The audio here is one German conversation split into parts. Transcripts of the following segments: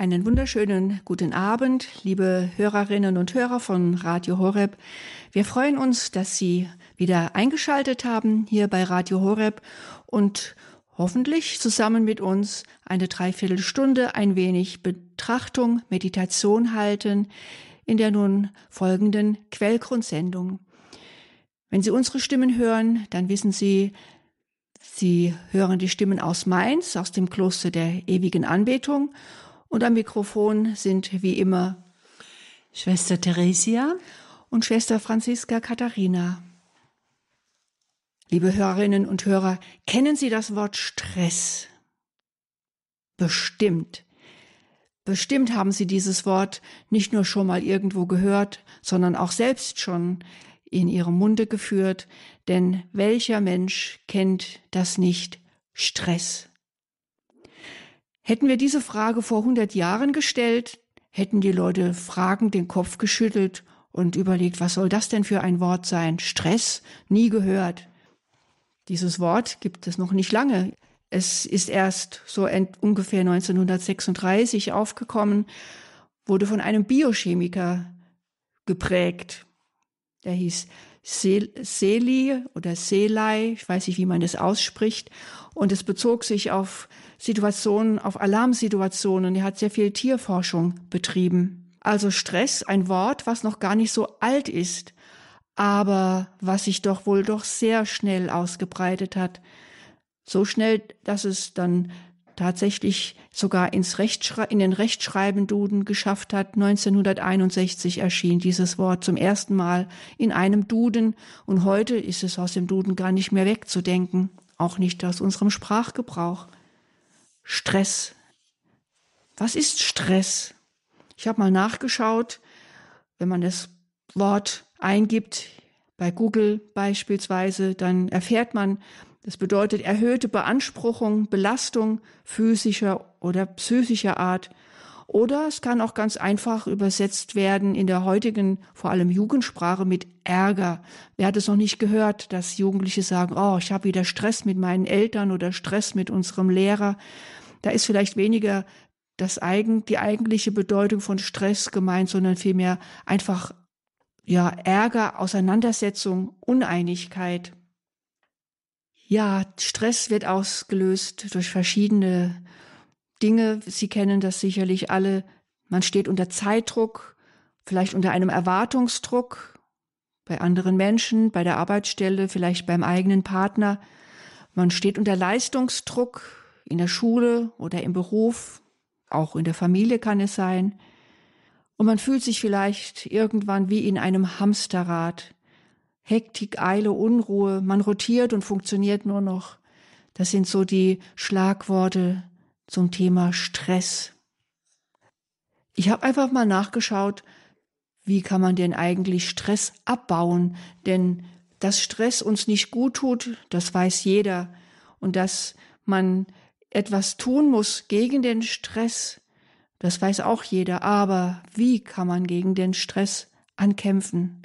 Einen wunderschönen guten Abend, liebe Hörerinnen und Hörer von Radio Horeb. Wir freuen uns, dass Sie wieder eingeschaltet haben hier bei Radio Horeb und hoffentlich zusammen mit uns eine Dreiviertelstunde ein wenig Betrachtung, Meditation halten in der nun folgenden Quellgrundsendung. Wenn Sie unsere Stimmen hören, dann wissen Sie, Sie hören die Stimmen aus Mainz, aus dem Kloster der ewigen Anbetung und am Mikrofon sind wie immer Schwester Theresia und Schwester Franziska Katharina. Liebe Hörerinnen und Hörer, kennen Sie das Wort Stress? Bestimmt. Bestimmt haben Sie dieses Wort nicht nur schon mal irgendwo gehört, sondern auch selbst schon in Ihrem Munde geführt, denn welcher Mensch kennt das nicht? Stress. Hätten wir diese Frage vor 100 Jahren gestellt, hätten die Leute fragend den Kopf geschüttelt und überlegt, was soll das denn für ein Wort sein? Stress? Nie gehört. Dieses Wort gibt es noch nicht lange. Es ist erst so ungefähr 1936 aufgekommen, wurde von einem Biochemiker geprägt. Der hieß Seli oder Selei, ich weiß nicht, wie man das ausspricht. Und es bezog sich auf Situationen, auf Alarmsituationen. Er hat sehr viel Tierforschung betrieben. Also Stress, ein Wort, was noch gar nicht so alt ist, aber was sich doch wohl doch sehr schnell ausgebreitet hat. So schnell, dass es dann tatsächlich sogar ins Rechtschre in den Rechtschreibenduden geschafft hat. 1961 erschien dieses Wort zum ersten Mal in einem Duden und heute ist es aus dem Duden gar nicht mehr wegzudenken, auch nicht aus unserem Sprachgebrauch. Stress. Was ist Stress? Ich habe mal nachgeschaut, wenn man das Wort eingibt, bei Google beispielsweise, dann erfährt man, das bedeutet erhöhte Beanspruchung, Belastung physischer oder psychischer Art. Oder es kann auch ganz einfach übersetzt werden in der heutigen, vor allem Jugendsprache mit Ärger. Wer hat es noch nicht gehört, dass Jugendliche sagen, oh, ich habe wieder Stress mit meinen Eltern oder Stress mit unserem Lehrer. Da ist vielleicht weniger das eigen, die eigentliche Bedeutung von Stress gemeint, sondern vielmehr einfach, ja, Ärger, Auseinandersetzung, Uneinigkeit. Ja, Stress wird ausgelöst durch verschiedene Dinge. Sie kennen das sicherlich alle. Man steht unter Zeitdruck, vielleicht unter einem Erwartungsdruck bei anderen Menschen, bei der Arbeitsstelle, vielleicht beim eigenen Partner. Man steht unter Leistungsdruck in der Schule oder im Beruf, auch in der Familie kann es sein. Und man fühlt sich vielleicht irgendwann wie in einem Hamsterrad. Hektik, Eile, Unruhe, man rotiert und funktioniert nur noch. Das sind so die Schlagworte zum Thema Stress. Ich habe einfach mal nachgeschaut, wie kann man denn eigentlich Stress abbauen? Denn dass Stress uns nicht gut tut, das weiß jeder. Und dass man etwas tun muss gegen den Stress, das weiß auch jeder. Aber wie kann man gegen den Stress ankämpfen?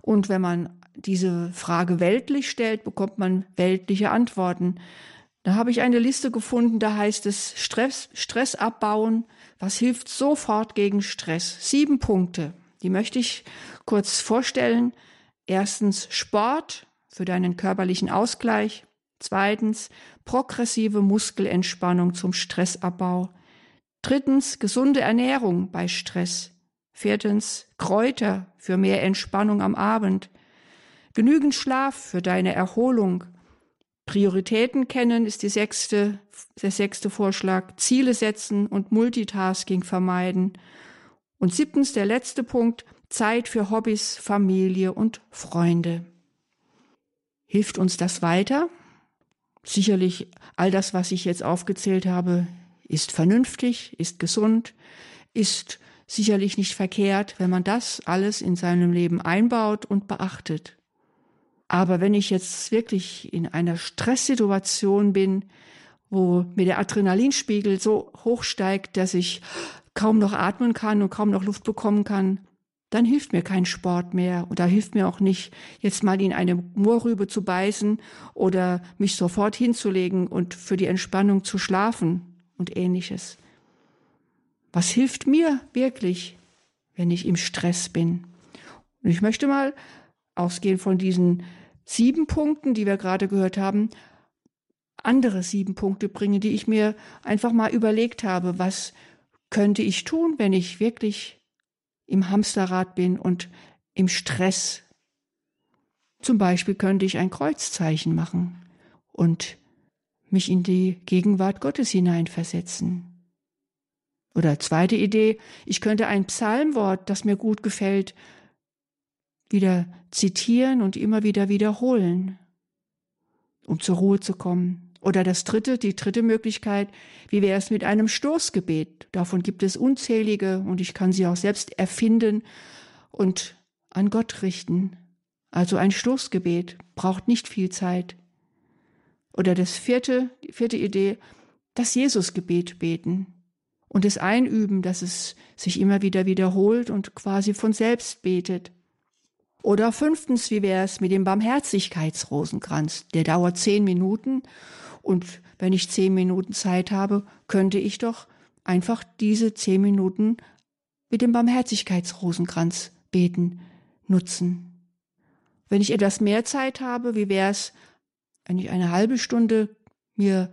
Und wenn man diese Frage weltlich stellt, bekommt man weltliche Antworten. Da habe ich eine Liste gefunden, da heißt es Stress, Stress abbauen. Was hilft sofort gegen Stress? Sieben Punkte. Die möchte ich kurz vorstellen. Erstens Sport für deinen körperlichen Ausgleich. Zweitens progressive Muskelentspannung zum Stressabbau. Drittens gesunde Ernährung bei Stress. Viertens, Kräuter für mehr Entspannung am Abend. Genügend Schlaf für deine Erholung. Prioritäten kennen ist die sechste, der sechste Vorschlag. Ziele setzen und Multitasking vermeiden. Und siebtens, der letzte Punkt, Zeit für Hobbys, Familie und Freunde. Hilft uns das weiter? Sicherlich all das, was ich jetzt aufgezählt habe, ist vernünftig, ist gesund, ist sicherlich nicht verkehrt, wenn man das alles in seinem Leben einbaut und beachtet. Aber wenn ich jetzt wirklich in einer Stresssituation bin, wo mir der Adrenalinspiegel so hoch steigt, dass ich kaum noch atmen kann und kaum noch Luft bekommen kann, dann hilft mir kein Sport mehr und da hilft mir auch nicht, jetzt mal in eine Moorrübe zu beißen oder mich sofort hinzulegen und für die Entspannung zu schlafen und ähnliches. Was hilft mir wirklich, wenn ich im Stress bin? Und ich möchte mal ausgehen von diesen sieben Punkten, die wir gerade gehört haben, andere sieben Punkte bringen, die ich mir einfach mal überlegt habe, was könnte ich tun, wenn ich wirklich im Hamsterrad bin und im Stress. Zum Beispiel könnte ich ein Kreuzzeichen machen und mich in die Gegenwart Gottes hineinversetzen. Oder zweite Idee, ich könnte ein Psalmwort, das mir gut gefällt, wieder zitieren und immer wieder wiederholen, um zur Ruhe zu kommen. Oder das dritte, die dritte Möglichkeit, wie wäre es mit einem Stoßgebet? Davon gibt es unzählige und ich kann sie auch selbst erfinden und an Gott richten. Also ein Stoßgebet braucht nicht viel Zeit. Oder das vierte, die vierte Idee, das Jesusgebet beten und es einüben, dass es sich immer wieder wiederholt und quasi von selbst betet. Oder fünftens, wie wäre es mit dem Barmherzigkeitsrosenkranz? Der dauert zehn Minuten und wenn ich zehn Minuten Zeit habe, könnte ich doch einfach diese zehn Minuten mit dem Barmherzigkeitsrosenkranz beten nutzen. Wenn ich etwas mehr Zeit habe, wie wäre es, wenn ich eine halbe Stunde mir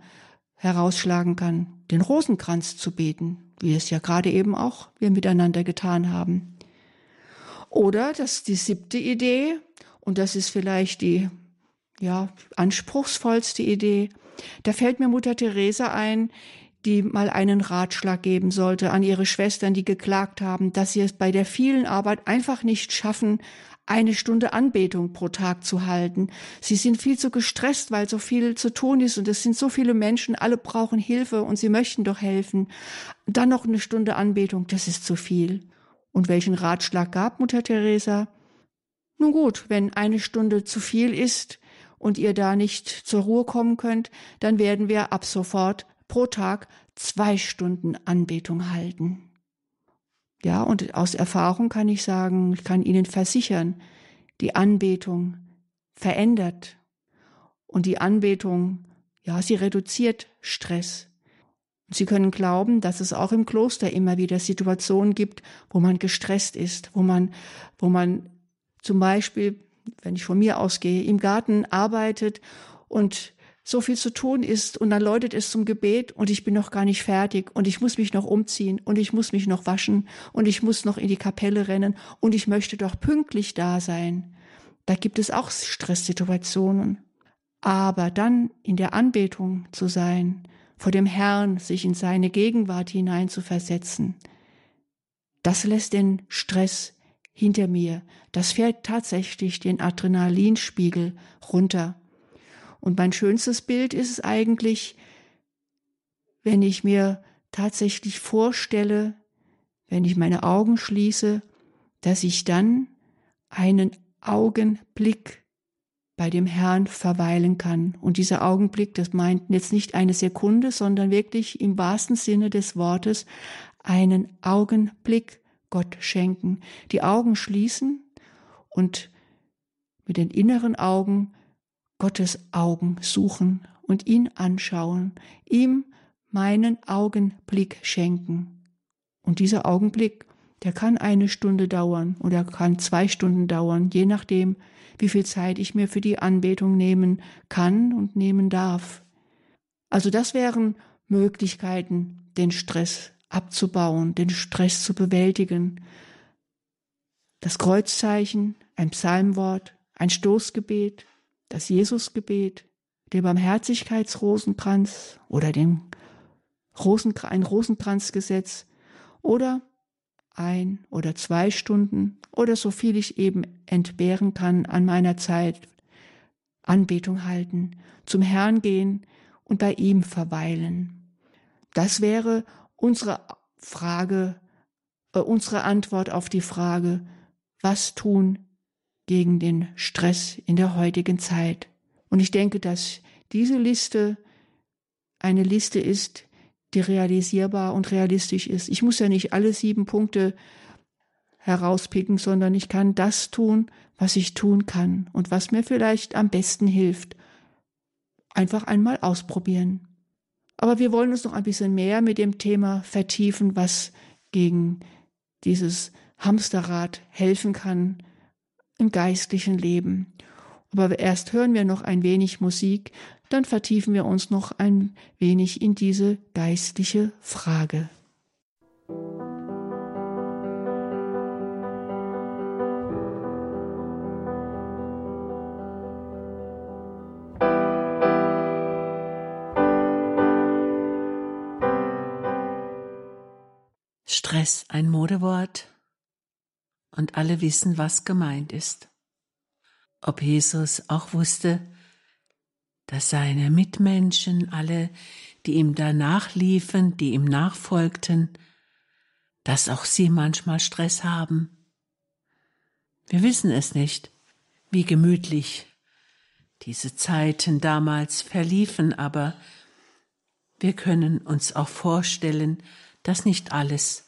herausschlagen kann, den Rosenkranz zu beten, wie es ja gerade eben auch wir miteinander getan haben. Oder das ist die siebte Idee, und das ist vielleicht die ja, anspruchsvollste Idee, da fällt mir Mutter Teresa ein, die mal einen Ratschlag geben sollte an ihre Schwestern, die geklagt haben, dass sie es bei der vielen Arbeit einfach nicht schaffen, eine Stunde Anbetung pro Tag zu halten. Sie sind viel zu gestresst, weil so viel zu tun ist und es sind so viele Menschen, alle brauchen Hilfe und sie möchten doch helfen. Dann noch eine Stunde Anbetung, das ist zu viel. Und welchen Ratschlag gab Mutter Teresa? Nun gut, wenn eine Stunde zu viel ist, und ihr da nicht zur Ruhe kommen könnt, dann werden wir ab sofort pro Tag zwei Stunden Anbetung halten. Ja, und aus Erfahrung kann ich sagen, ich kann Ihnen versichern, die Anbetung verändert und die Anbetung, ja, sie reduziert Stress. Sie können glauben, dass es auch im Kloster immer wieder Situationen gibt, wo man gestresst ist, wo man, wo man zum Beispiel wenn ich von mir ausgehe, im Garten arbeitet und so viel zu tun ist und dann läutet es zum Gebet und ich bin noch gar nicht fertig und ich muss mich noch umziehen und ich muss mich noch waschen und ich muss noch in die Kapelle rennen und ich möchte doch pünktlich da sein. Da gibt es auch Stresssituationen. Aber dann in der Anbetung zu sein, vor dem Herrn sich in seine Gegenwart hinein zu versetzen, das lässt den Stress hinter mir. Das fährt tatsächlich den Adrenalinspiegel runter. Und mein schönstes Bild ist es eigentlich, wenn ich mir tatsächlich vorstelle, wenn ich meine Augen schließe, dass ich dann einen Augenblick bei dem Herrn verweilen kann. Und dieser Augenblick, das meint jetzt nicht eine Sekunde, sondern wirklich im wahrsten Sinne des Wortes einen Augenblick Gott schenken, die Augen schließen und mit den inneren Augen Gottes Augen suchen und ihn anschauen, ihm meinen Augenblick schenken. Und dieser Augenblick, der kann eine Stunde dauern oder kann zwei Stunden dauern, je nachdem, wie viel Zeit ich mir für die Anbetung nehmen kann und nehmen darf. Also das wären Möglichkeiten, den Stress abzubauen, den Stress zu bewältigen. Das Kreuzzeichen, ein Psalmwort, ein Stoßgebet, das Jesusgebet, den Barmherzigkeitsrosenkranz oder den Rosenkr ein Rosenkranzgesetz oder ein oder zwei Stunden oder so viel ich eben entbehren kann an meiner Zeit Anbetung halten, zum Herrn gehen und bei ihm verweilen. Das wäre unsere Frage, äh, unsere Antwort auf die Frage, was tun gegen den Stress in der heutigen Zeit. Und ich denke, dass diese Liste eine Liste ist, die realisierbar und realistisch ist. Ich muss ja nicht alle sieben Punkte herauspicken, sondern ich kann das tun, was ich tun kann und was mir vielleicht am besten hilft. Einfach einmal ausprobieren. Aber wir wollen uns noch ein bisschen mehr mit dem Thema vertiefen, was gegen dieses Hamsterrad helfen kann im geistlichen Leben. Aber erst hören wir noch ein wenig Musik, dann vertiefen wir uns noch ein wenig in diese geistliche Frage. Stress ein Modewort und alle wissen, was gemeint ist. Ob Jesus auch wusste, dass seine Mitmenschen, alle, die ihm danach liefen, die ihm nachfolgten, dass auch sie manchmal Stress haben. Wir wissen es nicht, wie gemütlich diese Zeiten damals verliefen, aber wir können uns auch vorstellen, dass nicht alles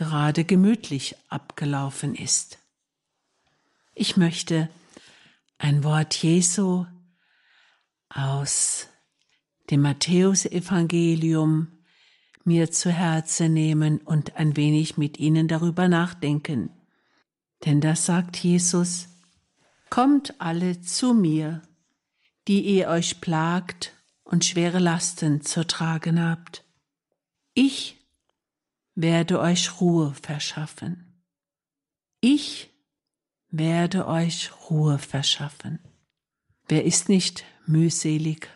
gerade gemütlich abgelaufen ist. Ich möchte ein Wort Jesu aus dem Matthäusevangelium mir zu Herzen nehmen und ein wenig mit Ihnen darüber nachdenken. Denn da sagt Jesus, Kommt alle zu mir, die ihr euch plagt und schwere Lasten zu tragen habt. Ich werde euch Ruhe verschaffen. Ich werde euch Ruhe verschaffen. Wer ist nicht mühselig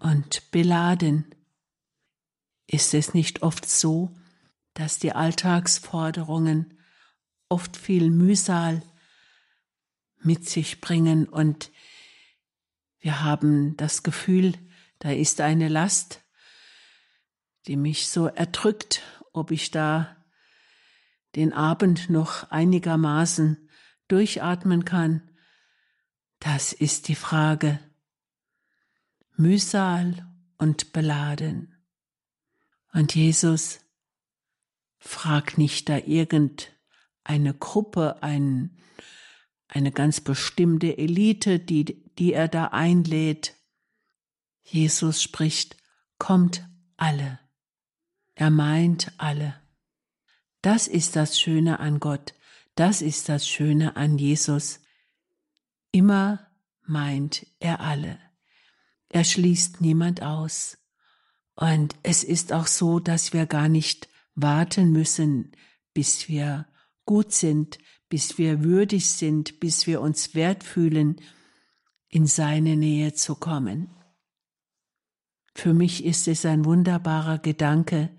und beladen? Ist es nicht oft so, dass die Alltagsforderungen oft viel Mühsal mit sich bringen und wir haben das Gefühl, da ist eine Last, die mich so erdrückt, ob ich da den Abend noch einigermaßen durchatmen kann. Das ist die Frage. Mühsal und beladen. Und Jesus fragt nicht da irgendeine Gruppe, ein, eine ganz bestimmte Elite, die, die er da einlädt. Jesus spricht, kommt alle. Er meint alle. Das ist das Schöne an Gott, das ist das Schöne an Jesus. Immer meint er alle. Er schließt niemand aus. Und es ist auch so, dass wir gar nicht warten müssen, bis wir gut sind, bis wir würdig sind, bis wir uns wert fühlen, in seine Nähe zu kommen. Für mich ist es ein wunderbarer Gedanke,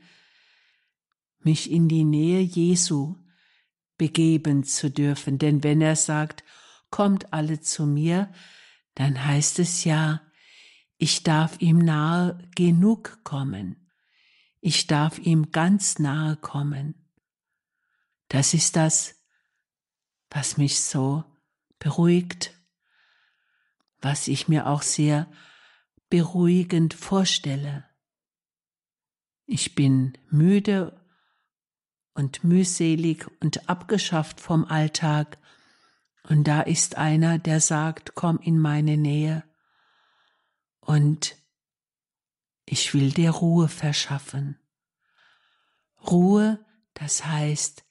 mich in die Nähe Jesu begeben zu dürfen. Denn wenn er sagt, kommt alle zu mir, dann heißt es ja, ich darf ihm nahe genug kommen. Ich darf ihm ganz nahe kommen. Das ist das, was mich so beruhigt, was ich mir auch sehr beruhigend vorstelle. Ich bin müde und mühselig und abgeschafft vom Alltag, und da ist einer, der sagt, komm in meine Nähe, und ich will dir Ruhe verschaffen. Ruhe, das heißt,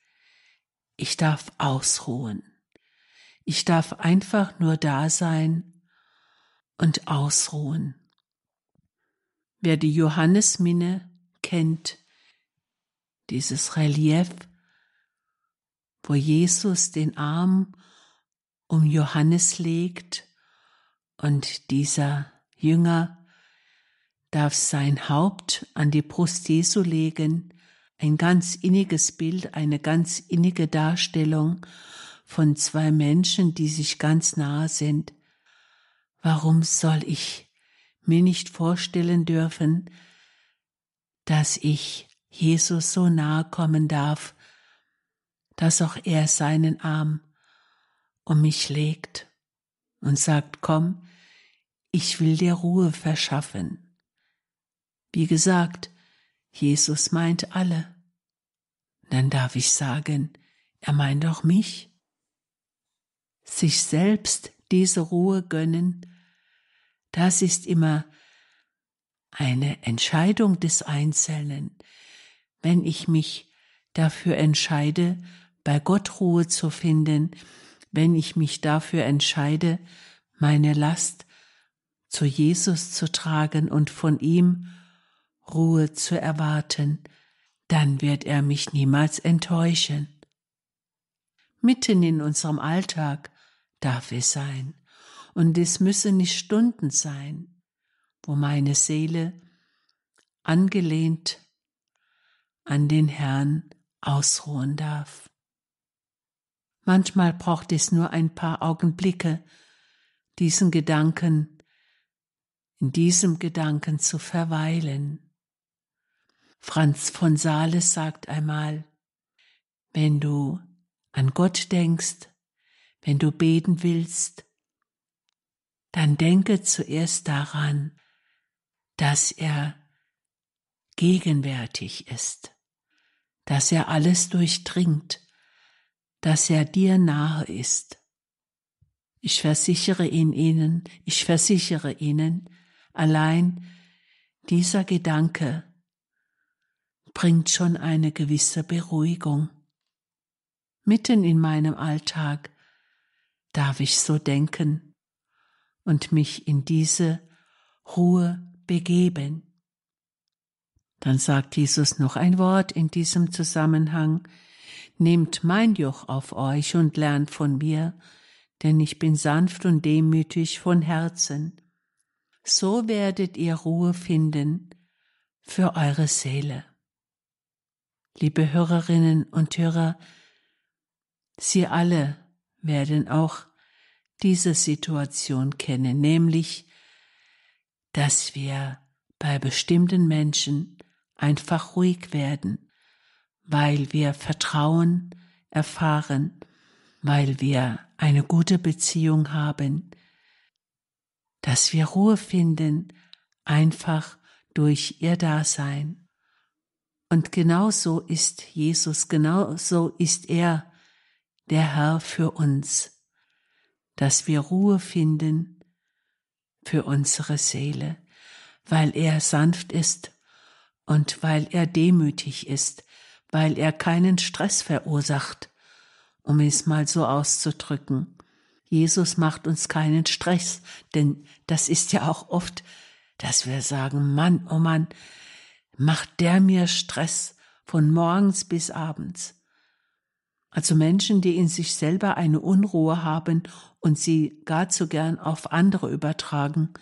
ich darf ausruhen. Ich darf einfach nur da sein und ausruhen. Wer die Johannesminne kennt, dieses Relief, wo Jesus den Arm um Johannes legt und dieser Jünger darf sein Haupt an die Brust Jesu legen, ein ganz inniges Bild, eine ganz innige Darstellung von zwei Menschen, die sich ganz nahe sind. Warum soll ich mir nicht vorstellen dürfen, dass ich Jesus so nahe kommen darf, dass auch er seinen Arm um mich legt und sagt, komm, ich will dir Ruhe verschaffen. Wie gesagt, Jesus meint alle. Dann darf ich sagen, er meint auch mich. Sich selbst diese Ruhe gönnen, das ist immer eine Entscheidung des Einzelnen, wenn ich mich dafür entscheide, bei Gott Ruhe zu finden, wenn ich mich dafür entscheide, meine Last zu Jesus zu tragen und von ihm Ruhe zu erwarten, dann wird er mich niemals enttäuschen. Mitten in unserem Alltag darf es sein, und es müssen nicht Stunden sein, wo meine Seele angelehnt an den Herrn ausruhen darf. Manchmal braucht es nur ein paar Augenblicke, diesen Gedanken, in diesem Gedanken zu verweilen. Franz von Sales sagt einmal, wenn du an Gott denkst, wenn du beten willst, dann denke zuerst daran, dass er gegenwärtig ist, dass er alles durchdringt, dass er dir nahe ist. Ich versichere ihn Ihnen, ich versichere Ihnen, allein dieser Gedanke bringt schon eine gewisse Beruhigung. Mitten in meinem Alltag darf ich so denken und mich in diese Ruhe begeben. Dann sagt Jesus noch ein Wort in diesem Zusammenhang. Nehmt mein Joch auf euch und lernt von mir, denn ich bin sanft und demütig von Herzen. So werdet ihr Ruhe finden für eure Seele. Liebe Hörerinnen und Hörer, Sie alle werden auch diese Situation kennen, nämlich, dass wir bei bestimmten Menschen einfach ruhig werden, weil wir Vertrauen erfahren, weil wir eine gute Beziehung haben, dass wir Ruhe finden, einfach durch ihr Dasein. Und genau so ist Jesus, genau so ist er, der Herr für uns, dass wir Ruhe finden für unsere Seele, weil er sanft ist und weil er demütig ist, weil er keinen Stress verursacht, um es mal so auszudrücken. Jesus macht uns keinen Stress, denn das ist ja auch oft, dass wir sagen, Mann, oh Mann, macht der mir Stress von morgens bis abends. Also Menschen, die in sich selber eine Unruhe haben und sie gar zu gern auf andere übertragen,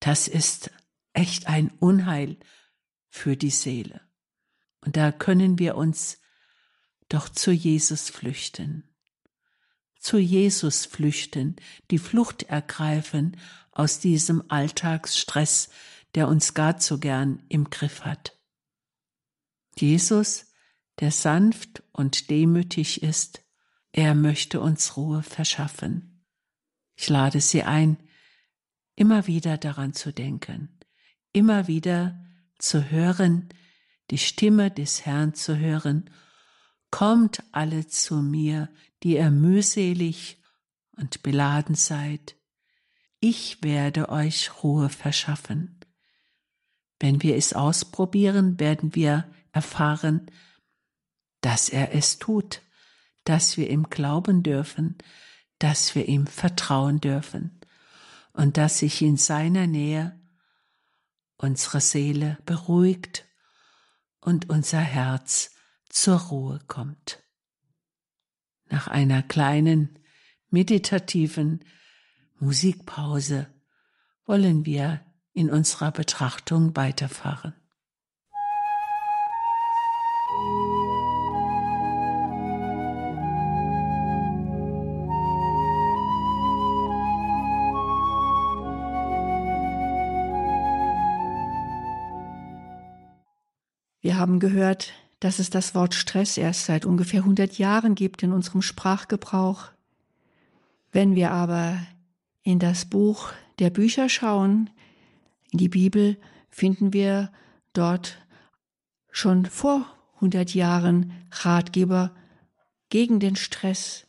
das ist echt ein Unheil für die Seele. Und da können wir uns doch zu Jesus flüchten. Zu Jesus flüchten, die Flucht ergreifen aus diesem Alltagsstress, der uns gar zu gern im Griff hat. Jesus, der sanft und demütig ist, er möchte uns Ruhe verschaffen. Ich lade Sie ein, immer wieder daran zu denken, immer wieder zu hören, die Stimme des Herrn zu hören, kommt alle zu mir, die ihr mühselig und beladen seid, ich werde euch Ruhe verschaffen. Wenn wir es ausprobieren, werden wir erfahren, dass er es tut, dass wir ihm glauben dürfen, dass wir ihm vertrauen dürfen und dass sich in seiner Nähe unsere Seele beruhigt und unser Herz zur Ruhe kommt. Nach einer kleinen meditativen Musikpause wollen wir in unserer Betrachtung weiterfahren. Wir haben gehört, dass es das Wort Stress erst seit ungefähr 100 Jahren gibt in unserem Sprachgebrauch. Wenn wir aber in das Buch der Bücher schauen, in die Bibel, finden wir dort schon vor 100 Jahren Ratgeber gegen den Stress.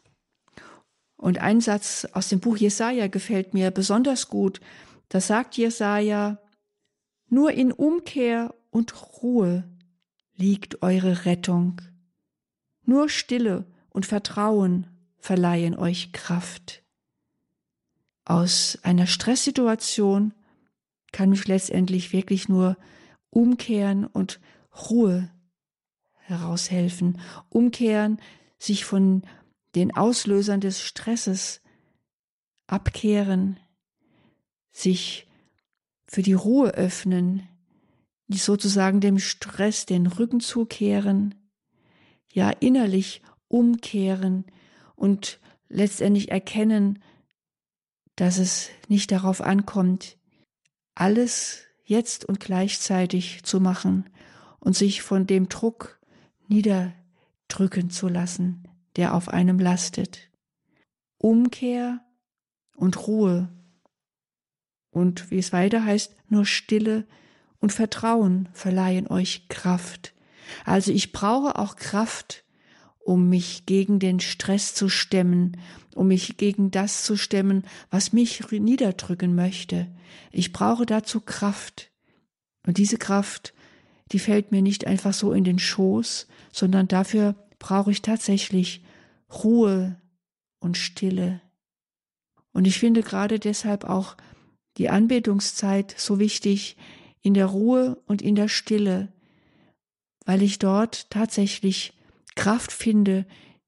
Und ein Satz aus dem Buch Jesaja gefällt mir besonders gut. Da sagt Jesaja, nur in Umkehr und Ruhe liegt eure Rettung. Nur Stille und Vertrauen verleihen euch Kraft. Aus einer Stresssituation kann mich letztendlich wirklich nur umkehren und Ruhe heraushelfen. Umkehren, sich von den Auslösern des Stresses abkehren, sich für die Ruhe öffnen, die sozusagen dem Stress den Rücken zukehren, ja innerlich umkehren und letztendlich erkennen, dass es nicht darauf ankommt, alles jetzt und gleichzeitig zu machen und sich von dem Druck niederdrücken zu lassen, der auf einem lastet. Umkehr und Ruhe und wie es weiter heißt, nur Stille und Vertrauen verleihen euch Kraft. Also ich brauche auch Kraft, um mich gegen den Stress zu stemmen, um mich gegen das zu stemmen, was mich niederdrücken möchte. Ich brauche dazu Kraft. Und diese Kraft, die fällt mir nicht einfach so in den Schoß, sondern dafür brauche ich tatsächlich Ruhe und Stille. Und ich finde gerade deshalb auch die Anbetungszeit so wichtig in der Ruhe und in der Stille, weil ich dort tatsächlich Kraft finde,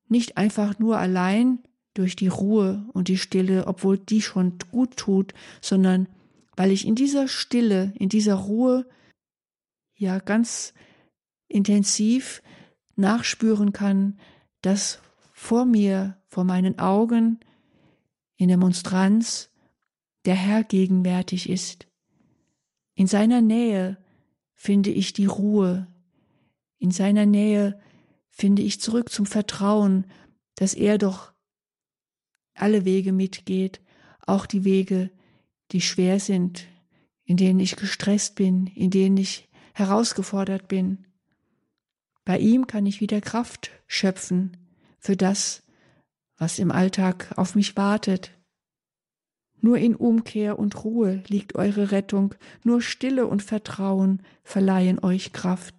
nicht einfach nur allein durch die Ruhe und die Stille, obwohl die schon gut tut, sondern weil ich in dieser Stille, in dieser Ruhe ja ganz intensiv nachspüren kann, dass vor mir, vor meinen Augen, in der Monstranz der Herr gegenwärtig ist. In seiner Nähe finde ich die Ruhe, in seiner Nähe finde ich zurück zum Vertrauen, dass er doch alle Wege mitgeht, auch die Wege, die schwer sind, in denen ich gestresst bin, in denen ich herausgefordert bin. Bei ihm kann ich wieder Kraft schöpfen für das, was im Alltag auf mich wartet. Nur in Umkehr und Ruhe liegt eure Rettung, nur Stille und Vertrauen verleihen euch Kraft.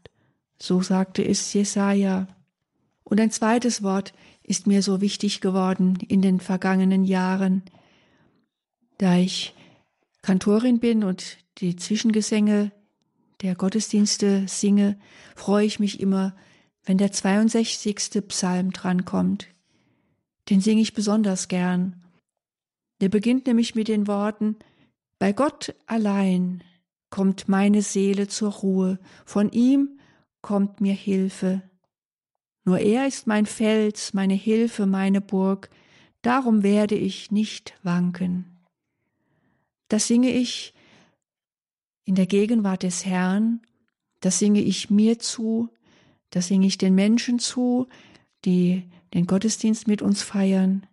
So sagte es Jesaja. Und ein zweites Wort ist mir so wichtig geworden in den vergangenen Jahren, da ich Kantorin bin und die Zwischengesänge der Gottesdienste singe, freue ich mich immer, wenn der 62. Psalm drankommt. Den singe ich besonders gern. Der beginnt nämlich mit den Worten, bei Gott allein kommt meine Seele zur Ruhe, von ihm kommt mir Hilfe. Nur er ist mein Fels, meine Hilfe, meine Burg, darum werde ich nicht wanken. Das singe ich in der Gegenwart des Herrn, das singe ich mir zu, das singe ich den Menschen zu, die den Gottesdienst mit uns feiern.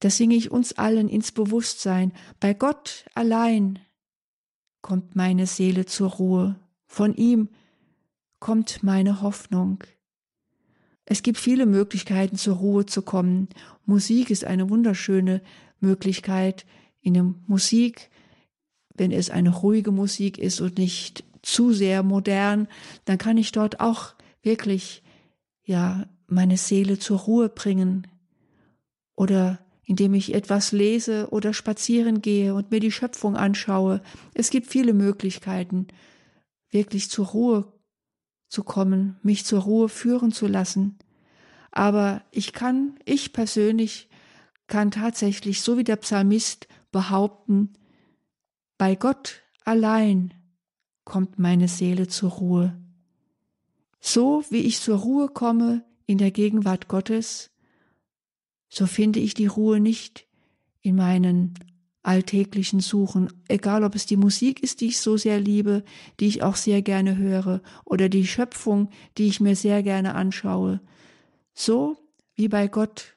Das singe ich uns allen ins Bewusstsein. Bei Gott allein kommt meine Seele zur Ruhe. Von ihm kommt meine Hoffnung. Es gibt viele Möglichkeiten, zur Ruhe zu kommen. Musik ist eine wunderschöne Möglichkeit. In der Musik, wenn es eine ruhige Musik ist und nicht zu sehr modern, dann kann ich dort auch wirklich, ja, meine Seele zur Ruhe bringen. Oder indem ich etwas lese oder spazieren gehe und mir die Schöpfung anschaue. Es gibt viele Möglichkeiten, wirklich zur Ruhe zu kommen, mich zur Ruhe führen zu lassen. Aber ich kann, ich persönlich kann tatsächlich, so wie der Psalmist, behaupten, bei Gott allein kommt meine Seele zur Ruhe. So wie ich zur Ruhe komme in der Gegenwart Gottes, so finde ich die Ruhe nicht in meinen alltäglichen Suchen, egal ob es die Musik ist, die ich so sehr liebe, die ich auch sehr gerne höre, oder die Schöpfung, die ich mir sehr gerne anschaue. So wie bei Gott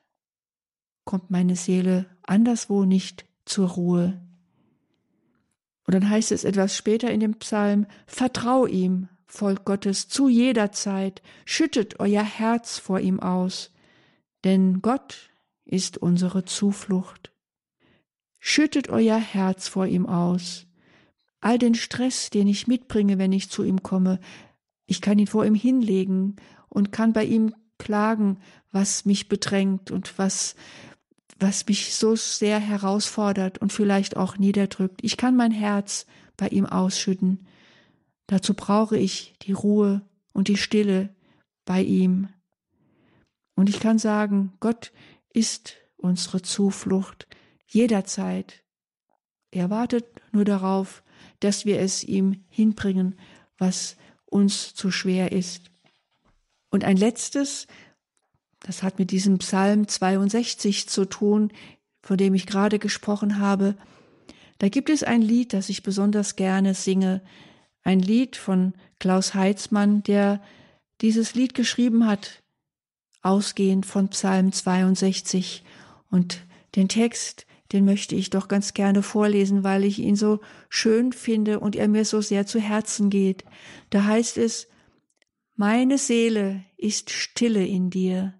kommt meine Seele anderswo nicht zur Ruhe. Und dann heißt es etwas später in dem Psalm, Vertrau ihm, Volk Gottes, zu jeder Zeit, schüttet euer Herz vor ihm aus, denn Gott ist unsere Zuflucht. Schüttet euer Herz vor ihm aus. All den Stress, den ich mitbringe, wenn ich zu ihm komme, ich kann ihn vor ihm hinlegen und kann bei ihm klagen, was mich bedrängt und was, was mich so sehr herausfordert und vielleicht auch niederdrückt. Ich kann mein Herz bei ihm ausschütten. Dazu brauche ich die Ruhe und die Stille bei ihm. Und ich kann sagen, Gott ist unsere Zuflucht jederzeit. Er wartet nur darauf, dass wir es ihm hinbringen, was uns zu schwer ist. Und ein letztes, das hat mit diesem Psalm 62 zu tun, von dem ich gerade gesprochen habe. Da gibt es ein Lied, das ich besonders gerne singe, ein Lied von Klaus Heitzmann, der dieses Lied geschrieben hat, ausgehend von Psalm 62. Und den Text, den möchte ich doch ganz gerne vorlesen, weil ich ihn so schön finde und er mir so sehr zu Herzen geht. Da heißt es, meine Seele ist stille in dir,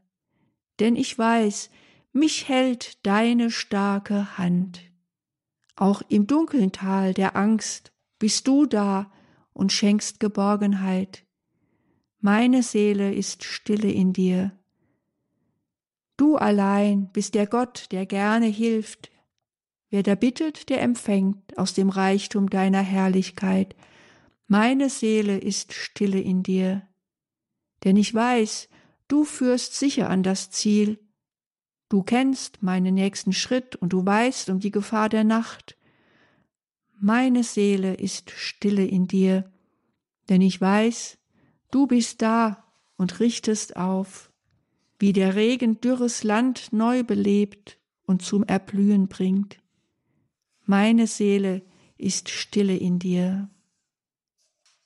denn ich weiß, mich hält deine starke Hand. Auch im dunklen Tal der Angst bist du da und schenkst Geborgenheit. Meine Seele ist stille in dir. Du allein bist der Gott, der gerne hilft, Wer da bittet, der empfängt aus dem Reichtum deiner Herrlichkeit. Meine Seele ist stille in dir. Denn ich weiß, du führst sicher an das Ziel. Du kennst meinen nächsten Schritt und du weißt um die Gefahr der Nacht. Meine Seele ist stille in dir, denn ich weiß, du bist da und richtest auf, wie der Regen dürres Land neu belebt und zum Erblühen bringt. Meine Seele ist stille in dir.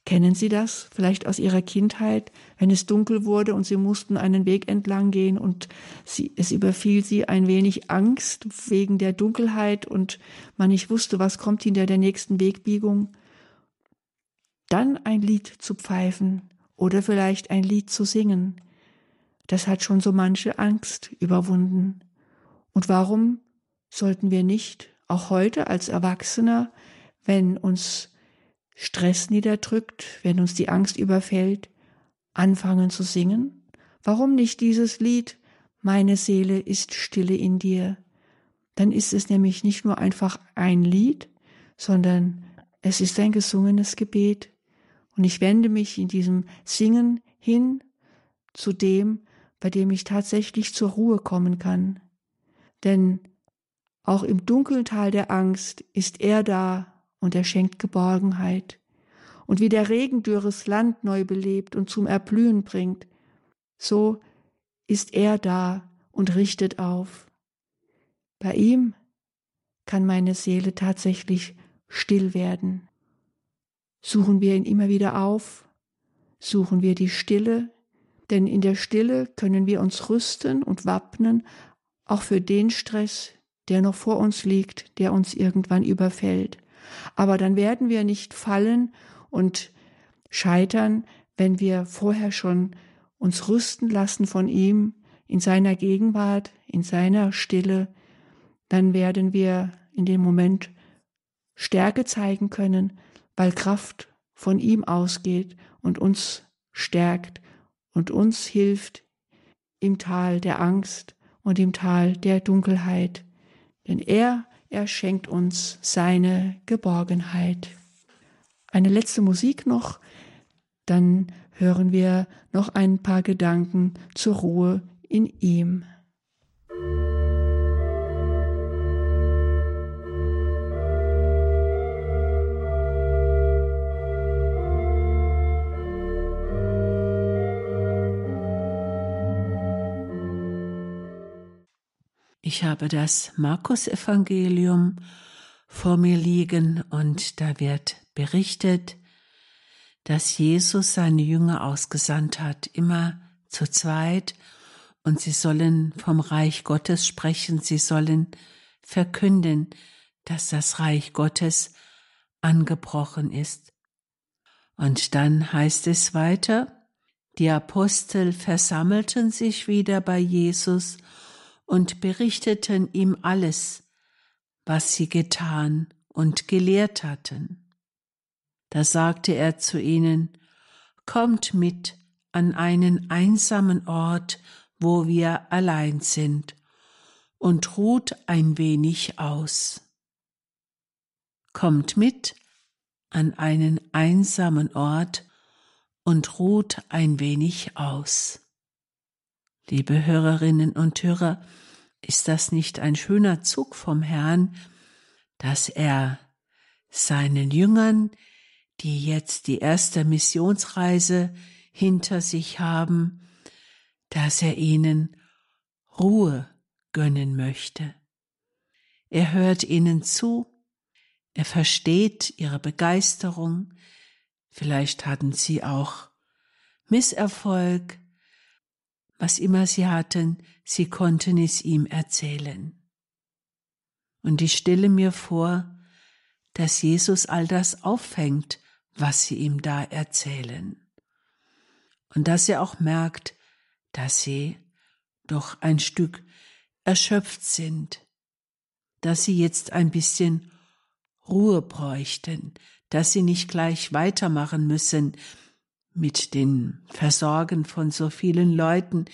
Kennen Sie das vielleicht aus Ihrer Kindheit, wenn es dunkel wurde und Sie mussten einen Weg entlang gehen und sie, es überfiel Sie ein wenig Angst wegen der Dunkelheit und man nicht wusste, was kommt hinter der nächsten Wegbiegung? Dann ein Lied zu pfeifen oder vielleicht ein Lied zu singen, das hat schon so manche Angst überwunden. Und warum sollten wir nicht auch heute als Erwachsener, wenn uns Stress niederdrückt, wenn uns die Angst überfällt, anfangen zu singen? Warum nicht dieses Lied Meine Seele ist stille in dir? Dann ist es nämlich nicht nur einfach ein Lied, sondern es ist ein gesungenes Gebet. Und ich wende mich in diesem Singen hin zu dem, bei dem ich tatsächlich zur Ruhe kommen kann. Denn auch im dunklen Tal der Angst ist er da und er schenkt Geborgenheit. Und wie der Regen dürres Land neu belebt und zum Erblühen bringt, so ist er da und richtet auf. Bei ihm kann meine Seele tatsächlich still werden. Suchen wir ihn immer wieder auf, suchen wir die Stille, denn in der Stille können wir uns rüsten und wappnen, auch für den Stress, der noch vor uns liegt, der uns irgendwann überfällt. Aber dann werden wir nicht fallen und scheitern, wenn wir vorher schon uns rüsten lassen von ihm in seiner Gegenwart, in seiner Stille, dann werden wir in dem Moment Stärke zeigen können, weil Kraft von ihm ausgeht und uns stärkt und uns hilft im Tal der Angst und im Tal der Dunkelheit denn er, er schenkt uns seine Geborgenheit. Eine letzte Musik noch, dann hören wir noch ein paar Gedanken zur Ruhe in ihm. Ich habe das Markus-Evangelium vor mir liegen und da wird berichtet, dass Jesus seine Jünger ausgesandt hat, immer zu zweit, und sie sollen vom Reich Gottes sprechen, sie sollen verkünden, dass das Reich Gottes angebrochen ist. Und dann heißt es weiter, die Apostel versammelten sich wieder bei Jesus und berichteten ihm alles, was sie getan und gelehrt hatten. Da sagte er zu ihnen, Kommt mit an einen einsamen Ort, wo wir allein sind, und ruht ein wenig aus. Kommt mit an einen einsamen Ort und ruht ein wenig aus. Liebe Hörerinnen und Hörer, ist das nicht ein schöner Zug vom Herrn, dass er seinen Jüngern, die jetzt die erste Missionsreise hinter sich haben, dass er ihnen Ruhe gönnen möchte. Er hört ihnen zu, er versteht ihre Begeisterung, vielleicht hatten sie auch Misserfolg, was immer sie hatten, sie konnten es ihm erzählen. Und ich stelle mir vor, dass Jesus all das auffängt, was sie ihm da erzählen. Und dass er auch merkt, dass sie doch ein Stück erschöpft sind, dass sie jetzt ein bisschen Ruhe bräuchten, dass sie nicht gleich weitermachen müssen mit den Versorgen von so vielen Leuten,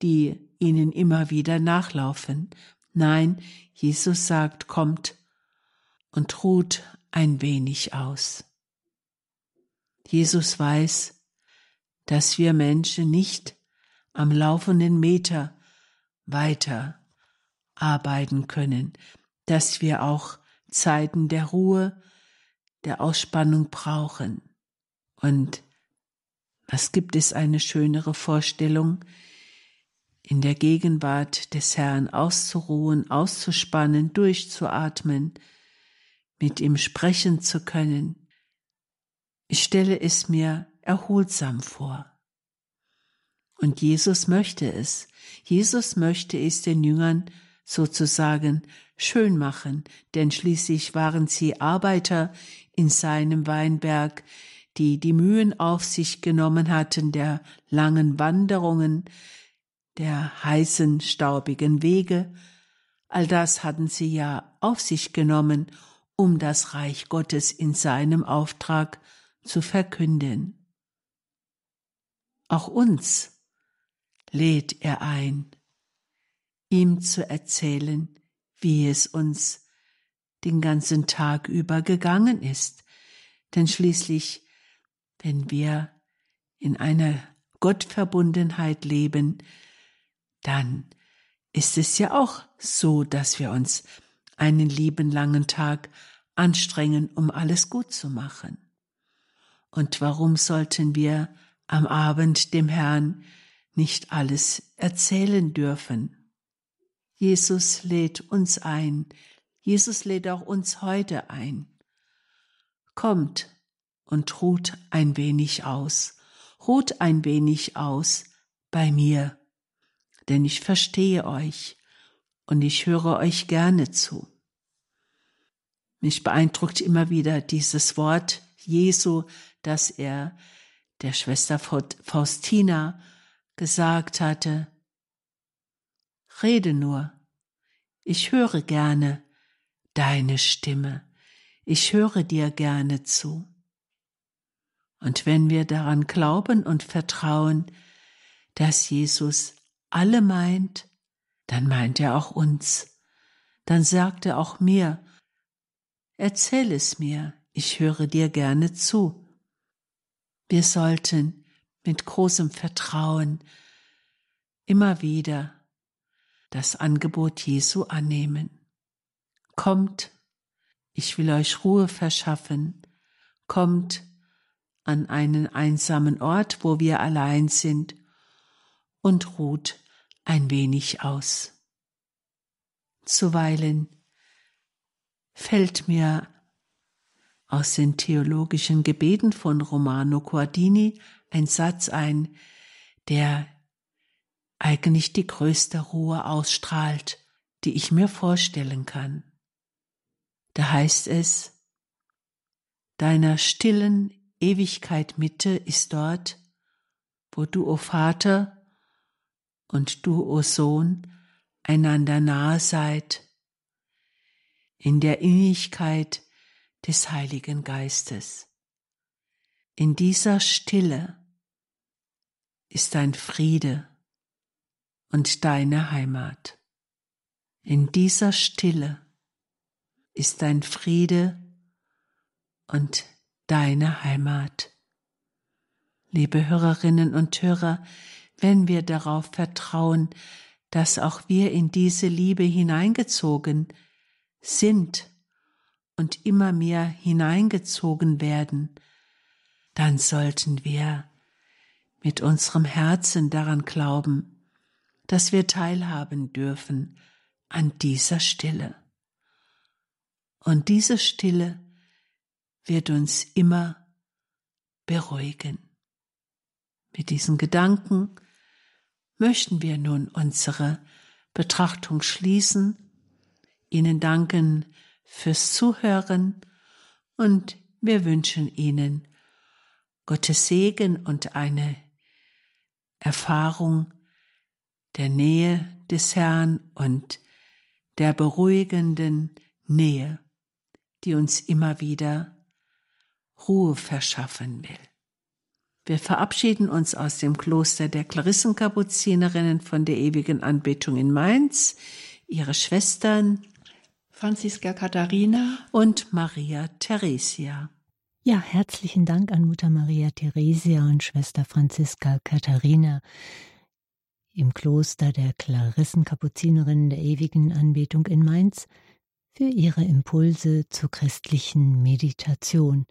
die ihnen immer wieder nachlaufen. Nein, Jesus sagt, kommt und ruht ein wenig aus. Jesus weiß, dass wir Menschen nicht am laufenden Meter weiter arbeiten können, dass wir auch Zeiten der Ruhe, der Ausspannung brauchen. Und was gibt es eine schönere Vorstellung, in der Gegenwart des Herrn auszuruhen, auszuspannen, durchzuatmen, mit ihm sprechen zu können. Ich stelle es mir erholsam vor. Und Jesus möchte es. Jesus möchte es den Jüngern sozusagen schön machen, denn schließlich waren sie Arbeiter in seinem Weinberg, die die Mühen auf sich genommen hatten der langen Wanderungen, der heißen, staubigen Wege, all das hatten sie ja auf sich genommen, um das Reich Gottes in seinem Auftrag zu verkünden. Auch uns lädt er ein, ihm zu erzählen, wie es uns den ganzen Tag über gegangen ist. Denn schließlich, wenn wir in einer Gottverbundenheit leben, dann ist es ja auch so, dass wir uns einen lieben langen Tag anstrengen, um alles gut zu machen. Und warum sollten wir am Abend dem Herrn nicht alles erzählen dürfen? Jesus lädt uns ein. Jesus lädt auch uns heute ein. Kommt und ruht ein wenig aus. Ruht ein wenig aus bei mir denn ich verstehe euch und ich höre euch gerne zu. Mich beeindruckt immer wieder dieses Wort Jesu, das er der Schwester Faustina gesagt hatte. Rede nur, ich höre gerne deine Stimme, ich höre dir gerne zu. Und wenn wir daran glauben und vertrauen, dass Jesus alle meint, dann meint er auch uns. Dann sagt er auch mir, erzähl es mir, ich höre dir gerne zu. Wir sollten mit großem Vertrauen immer wieder das Angebot Jesu annehmen. Kommt, ich will euch Ruhe verschaffen, kommt an einen einsamen Ort, wo wir allein sind, und ruht ein wenig aus. Zuweilen fällt mir aus den theologischen Gebeten von Romano Guardini ein Satz ein, der eigentlich die größte Ruhe ausstrahlt, die ich mir vorstellen kann. Da heißt es, deiner stillen Ewigkeit Mitte ist dort, wo du, o Vater, und du, o Sohn, einander nahe seid, in der Innigkeit des Heiligen Geistes. In dieser Stille ist dein Friede und deine Heimat. In dieser Stille ist dein Friede und deine Heimat. Liebe Hörerinnen und Hörer, wenn wir darauf vertrauen, dass auch wir in diese Liebe hineingezogen sind und immer mehr hineingezogen werden, dann sollten wir mit unserem Herzen daran glauben, dass wir teilhaben dürfen an dieser Stille. Und diese Stille wird uns immer beruhigen. Mit diesen Gedanken möchten wir nun unsere Betrachtung schließen, Ihnen danken fürs Zuhören und wir wünschen Ihnen Gottes Segen und eine Erfahrung der Nähe des Herrn und der beruhigenden Nähe, die uns immer wieder Ruhe verschaffen will. Wir verabschieden uns aus dem Kloster der Klarissenkapuzinerinnen von der ewigen Anbetung in Mainz, ihre Schwestern Franziska Katharina und Maria Theresia. Ja, herzlichen Dank an Mutter Maria Theresia und Schwester Franziska Katharina im Kloster der Klarissenkapuzinerinnen der ewigen Anbetung in Mainz für ihre Impulse zur christlichen Meditation –